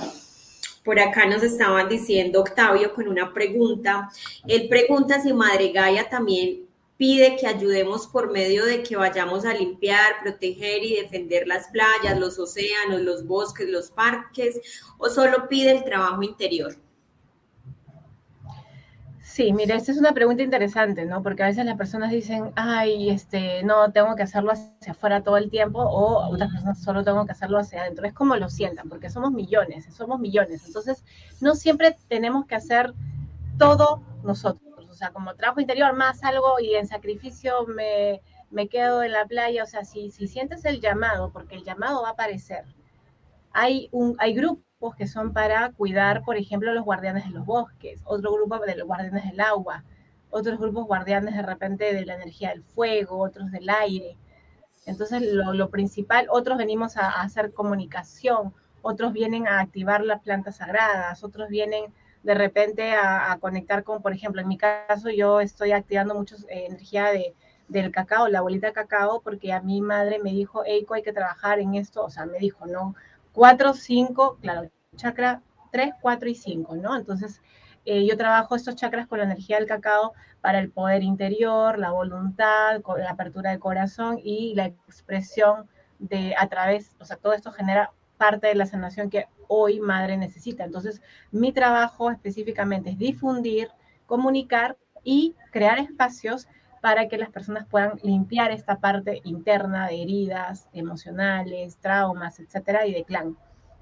por acá nos estaban diciendo Octavio con una pregunta. Él pregunta si Madre Gaia también pide que ayudemos por medio de que vayamos a limpiar, proteger y defender las playas, los océanos, los bosques, los parques, o solo pide el trabajo interior. Sí, mira, esta es una pregunta interesante, ¿no? Porque a veces las personas dicen, ay, este, no, tengo que hacerlo hacia afuera todo el tiempo, o otras personas solo tengo que hacerlo hacia adentro. Es como lo sientan, porque somos millones, somos millones. Entonces, no siempre tenemos que hacer todo nosotros. O sea, como trabajo interior más algo y en sacrificio me, me quedo en la playa. O sea, si, si sientes el llamado, porque el llamado va a aparecer, hay, un, hay grupos que son para cuidar, por ejemplo, los guardianes de los bosques, otro grupo de los guardianes del agua, otros grupos guardianes de repente de la energía del fuego, otros del aire. Entonces, lo, principal, otros venimos a, hacer comunicación, otros vienen a activar las plantas sagradas, otros vienen de repente a, conectar con, por ejemplo, en mi caso yo estoy activando mucho eh, energía de, del cacao, la bolita cacao, porque a mi madre me dijo, Eiko, hay que trabajar en esto, o sea, me dijo, no, 4, 5, claro, chakra 3, 4 y 5, ¿no? Entonces, eh, yo trabajo estos chakras con la energía del cacao para el poder interior, la voluntad, la apertura del corazón y la expresión de a través, o sea, todo esto genera parte de la sanación que hoy madre necesita. Entonces, mi trabajo específicamente es difundir, comunicar y crear espacios para que las personas puedan limpiar esta parte interna de heridas emocionales, traumas, etcétera, y de clan.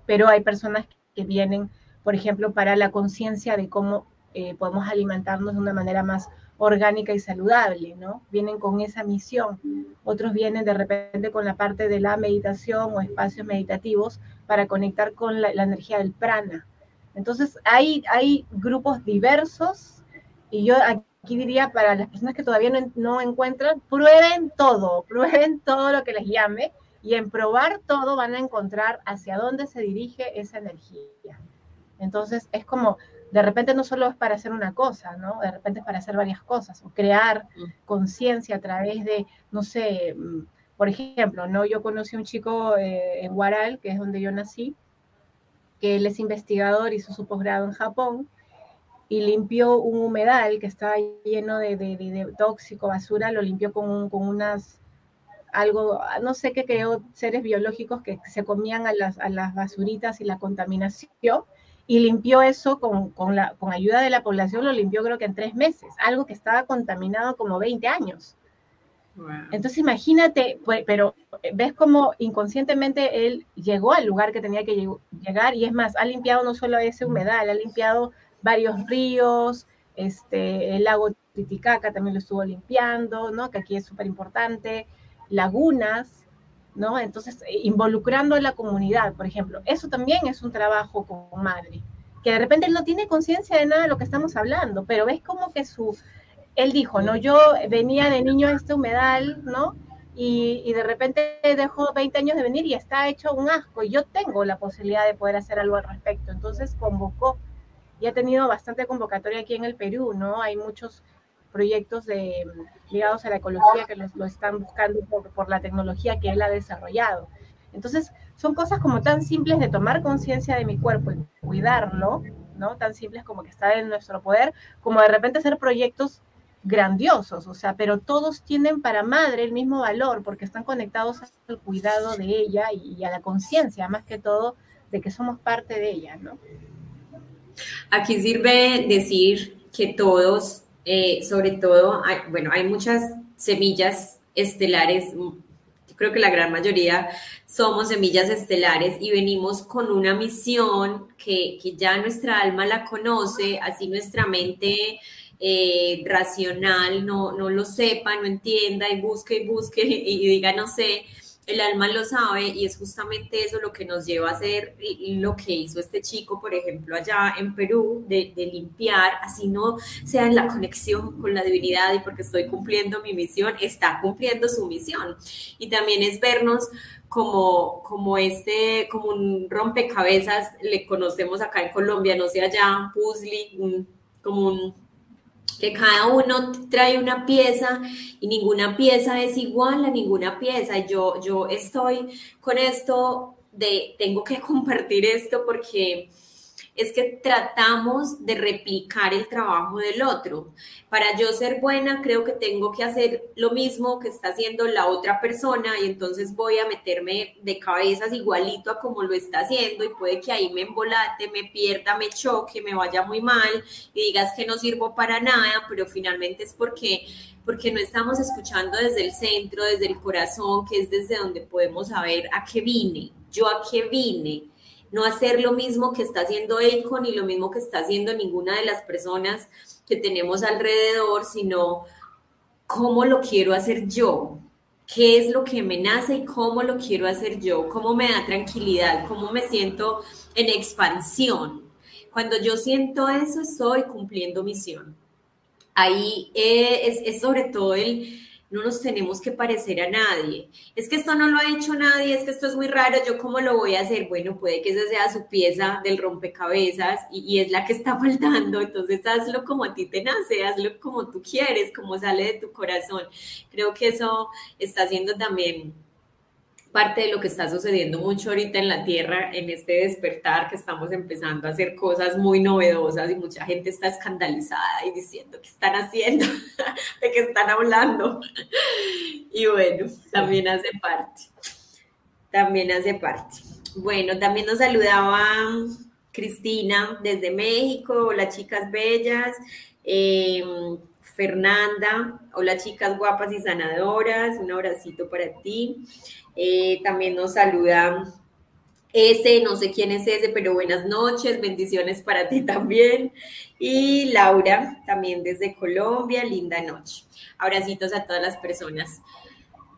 Pero hay personas que vienen, por ejemplo, para la conciencia de cómo eh, podemos alimentarnos de una manera más orgánica y saludable, ¿no? Vienen con esa misión. Otros vienen de repente con la parte de la meditación o espacios meditativos para conectar con la, energía del prana. Entonces, hay, hay grupos diversos y yo aquí diría para las personas que todavía no, encuentran, prueben todo, prueben todo lo que les llame y en probar todo van a encontrar hacia dónde se dirige esa energía. Entonces es como, de repente no solo es para hacer una cosa, ¿no? De repente es para hacer varias cosas o crear mm. conciencia a través de, no sé, mm, por ejemplo, ¿no? Yo conocí a un chico eh, en Guaral, que es donde yo nací, que él es investigador, hizo su posgrado en Japón, y limpió un humedal que estaba lleno de, tóxico, basura, lo limpió con, con unas algo, no sé qué creó seres biológicos que se comían a las, a las basuritas y la contaminación y limpió eso con, con, la, con ayuda de la población, lo limpió creo que en tres meses, algo que estaba contaminado como 20 años. Entonces imagínate, pues, pero ves cómo inconscientemente él llegó al lugar que tenía que llegar y es más, ha limpiado no solo ese humedal, ha limpiado varios ríos, este, el lago Titicaca también lo estuvo limpiando, ¿no? Que aquí es súper importante, lagunas, ¿no? Entonces, eh, involucrando a la comunidad, por ejemplo, eso también es un trabajo como madre, que de repente él no tiene conciencia de nada de lo que estamos hablando, pero ves como que su, él dijo, ¿no? Yo venía de niño a este humedal, ¿no? Y, y, de repente dejó 20 años de venir y está hecho un asco, y yo tengo la posibilidad de poder hacer algo al respecto. Entonces convocó, y ha tenido bastante convocatoria aquí en el Perú, ¿no? Hay muchos proyectos de, ligados a la ecología que lo están buscando por, la tecnología que él ha desarrollado. Entonces, son cosas como tan simples de tomar conciencia de mi cuerpo y cuidarlo, ¿no? Tan simples como que está en nuestro poder, como de repente hacer proyectos grandiosos, o sea, pero todos tienen para madre el mismo valor porque están conectados al cuidado de ella y a la conciencia, más que todo, de que somos parte de ella, ¿no? Aquí sirve decir que todos eh, sobre todo, bueno, hay muchas semillas estelares, creo que la gran mayoría somos semillas estelares y venimos con una misión que, ya nuestra alma la conoce, así nuestra mente eh, racional no, no lo sepa, no entienda y busque y busque y diga no sé el alma lo sabe y es justamente eso lo que nos lleva a hacer lo que hizo este chico, por ejemplo, allá en Perú, de, limpiar, así no sea en la conexión con la divinidad y porque estoy cumpliendo mi misión, está cumpliendo su misión. Y también es vernos como, como este, como un rompecabezas, le conocemos acá en Colombia, no sé allá, puzzle, como un que cada uno trae una pieza y ninguna pieza es igual a ninguna pieza. Yo, yo estoy con esto de tengo que compartir esto porque es que tratamos de replicar el trabajo del otro. Para yo ser buena, creo que tengo que hacer lo mismo que está haciendo la otra persona y entonces voy a meterme de cabezas igualito a como lo está haciendo y puede que ahí me embolate, me pierda, me choque, me vaya muy mal y digas que no sirvo para nada, pero finalmente es porque porque no estamos escuchando desde el centro, desde el corazón, que es desde donde podemos saber a qué vine, yo a qué vine, no hacer lo mismo que está haciendo Econ ni lo mismo que está haciendo ninguna de las personas que tenemos alrededor, sino cómo lo quiero hacer yo, qué es lo que me nace y cómo lo quiero hacer yo, cómo me da tranquilidad, cómo me siento en expansión. Cuando yo siento eso, estoy cumpliendo misión. Ahí es, es sobre todo el, no nos tenemos que parecer a nadie. Es que esto no lo ha hecho nadie, es que esto es muy raro, yo cómo lo voy a hacer. Bueno, puede que esa sea su pieza del rompecabezas y, es la que está faltando, entonces hazlo como a ti te nace, hazlo como tú quieres, como sale de tu corazón. Creo que eso está haciendo también parte de lo que está sucediendo mucho ahorita en la Tierra, en este despertar que estamos empezando a hacer cosas muy novedosas y mucha gente está escandalizada y diciendo qué están haciendo, de qué están hablando. Y bueno, también hace parte, también hace parte. Bueno, también nos saludaba Cristina desde México, hola chicas bellas. Eh, Fernanda, hola chicas guapas y sanadoras, un abracito para ti. Eh, también nos saluda ese, no sé quién es ese, pero buenas noches, bendiciones para ti también. Y Laura, también desde Colombia, linda noche. Abracitos a todas las personas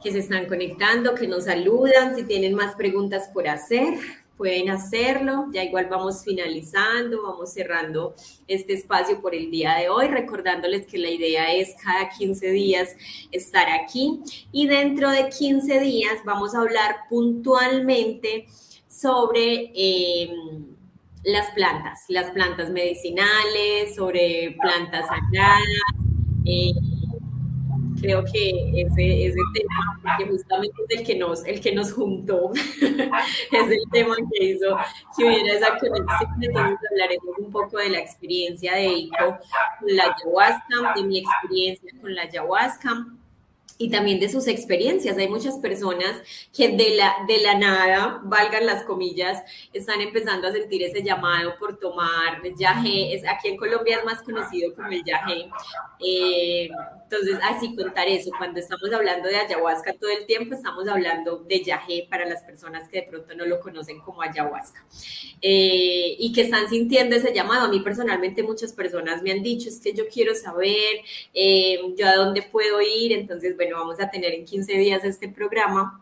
que se están conectando, que nos saludan, si tienen más preguntas por hacer, pueden hacerlo. Ya igual vamos finalizando, vamos cerrando este espacio por el día de hoy, recordándoles que la idea es cada 15 días estar aquí y dentro de 15 días vamos a hablar puntualmente sobre... Em, las plantas, las plantas medicinales, sobre plantas sagradas, eh, creo que ese, ese tema, que justamente es el que nos, el que nos juntó, es el tema que hizo que hubiera esa conexión. Entonces hablaremos un poco de la experiencia de Ico con la ayahuasca, de mi experiencia con la ayahuasca. y también de sus experiencias. Hay muchas personas que de la, de la nada, valgan las comillas, están empezando a sentir ese llamado por tomar yagé. Es, aquí en Colombia es más conocido como el yagé. Eh, entonces, así contar eso. Cuando estamos hablando de ayahuasca todo el tiempo, estamos hablando de yagé para las personas que de pronto no lo conocen como ayahuasca. Eh, y que están sintiendo ese llamado. A mí personalmente muchas personas me han dicho, es que yo quiero saber, eh, yo a dónde puedo ir. Entonces, bueno, vamos a tener en 15 días este programa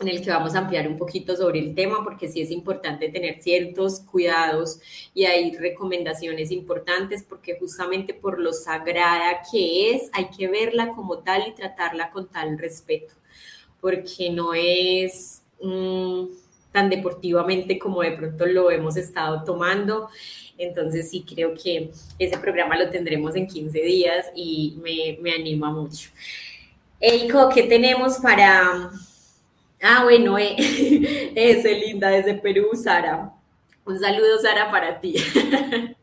en el que vamos a ampliar un poquito sobre el tema, porque sí es importante tener ciertos cuidados y hay recomendaciones importantes, porque justamente por lo sagrada que es, hay que verla como tal y tratarla con tal respeto, porque no es mm, tan deportivamente como de pronto lo hemos estado tomando. Entonces sí creo que ese programa lo tendremos en 15 días y me, me anima mucho. Eiko, ¿qué tenemos para...? Ah, bueno, eh, linda desde Perú, Sara. Un saludo, Sara, para ti.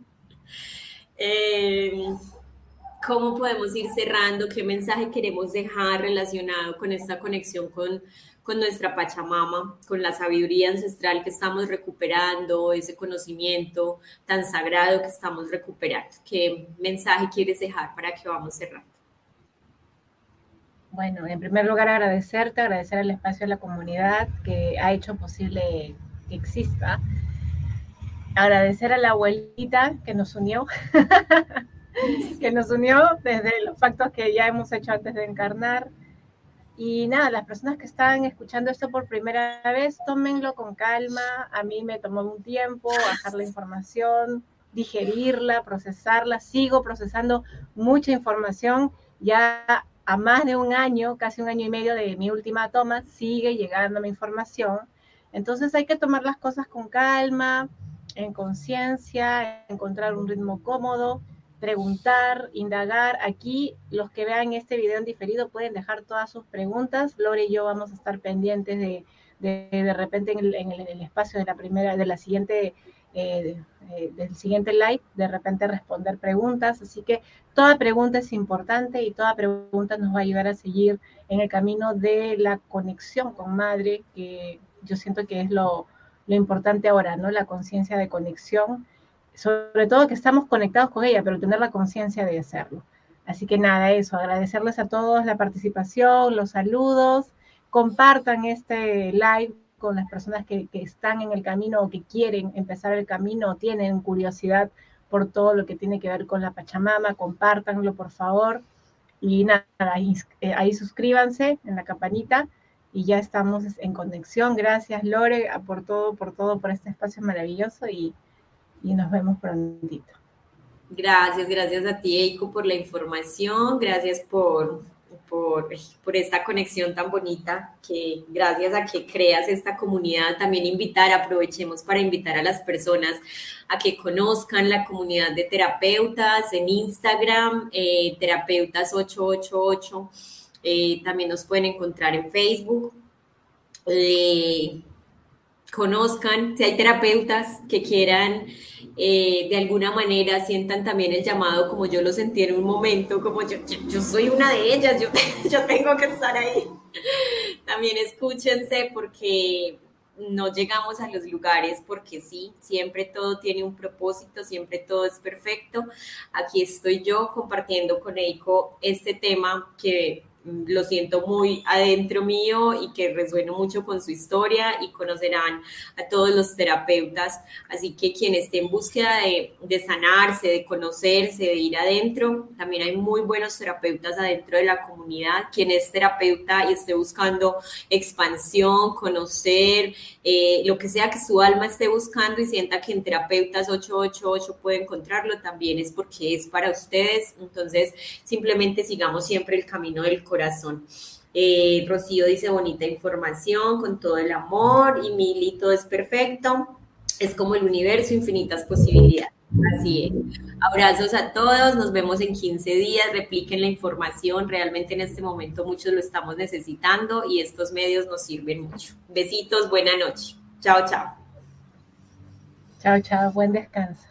Em, ¿Cómo podemos ir cerrando? ¿Qué mensaje queremos dejar relacionado con esta conexión con, con nuestra Pachamama, con la sabiduría ancestral que estamos recuperando, ese conocimiento tan sagrado que estamos recuperando? ¿Qué mensaje quieres dejar para que vamos cerrando? Bueno, en primer lugar agradecerte, agradecer al espacio de la comunidad que ha hecho posible que exista. Agradecer a la abuelita que nos unió, que nos unió desde los pactos que ya hemos hecho antes de encarnar. Y nada, las personas que están escuchando esto por primera vez, tómenlo con calma. A mí me tomó un tiempo bajar la información, digerirla, procesarla. Sigo procesando mucha información. Ya a más de un año, casi un año y medio de mi última toma, sigue llegando mi información. Entonces hay que tomar las cosas con calma, en conciencia, encontrar un ritmo cómodo, preguntar, indagar. Aquí los que vean este video en diferido pueden dejar todas sus preguntas. Lore y yo vamos a estar pendientes de de, repente en el, espacio de la primera, de la siguiente eh, eh, del siguiente live, de repente responder preguntas. Así que toda pregunta es importante y toda pregunta nos va a ayudar a seguir en el camino de la conexión con madre, que yo siento que es lo, lo importante ahora, ¿no? La conciencia de conexión, sobre todo que estamos conectados con ella, pero tener la conciencia de hacerlo. Así que nada, eso, agradecerles a todos la participación, los saludos, compartan este live con las personas que, están en el camino o que quieren empezar el camino o tienen curiosidad por todo lo que tiene que ver con la Pachamama, compártanlo por favor. Y nada, ahí, eh, suscríbanse en la campanita y ya estamos en conexión. Gracias Lore por todo, por todo, por este espacio maravilloso y, y nos vemos prontito. Gracias, gracias a ti Eiko por la información, gracias por por, por, esta conexión tan bonita, que gracias a que creas esta comunidad, también invitar, aprovechemos para invitar a las personas a que conozcan la comunidad de terapeutas en Instagram, eh, terapeutas 888, eh, también nos pueden encontrar en Facebook. Eh, conozcan, si hay terapeutas que quieran eh, de alguna manera sientan también el llamado como yo lo sentí en un momento, como yo, soy una de ellas, yo tengo que estar ahí. También escúchense porque no llegamos a los lugares porque sí, siempre todo tiene un propósito, siempre todo es perfecto. Aquí estoy yo compartiendo con Eiko este tema que lo siento muy adentro mío y que resueno mucho con su historia y conocerán a todos los terapeutas. Así que quien esté en búsqueda de, de, sanarse, de conocerse, de ir adentro, también hay muy buenos terapeutas adentro de la comunidad. Quien es terapeuta y esté buscando expansión, conocer, eh, lo que sea que su alma esté buscando y sienta que en Terapeutas 888 puede encontrarlo, también es porque es para ustedes. Entonces, simplemente sigamos siempre el camino del corazón. Eh, Rocío dice bonita información con todo el amor y Mili todo es perfecto. Es como el universo, infinitas posibilidades. Así es. Abrazos a todos, nos vemos en 15 días, repliquen la información, realmente en este momento muchos lo estamos necesitando y estos medios nos sirven mucho. Besitos, buena noche. Chao, chao. Chao, chao, buen descanso.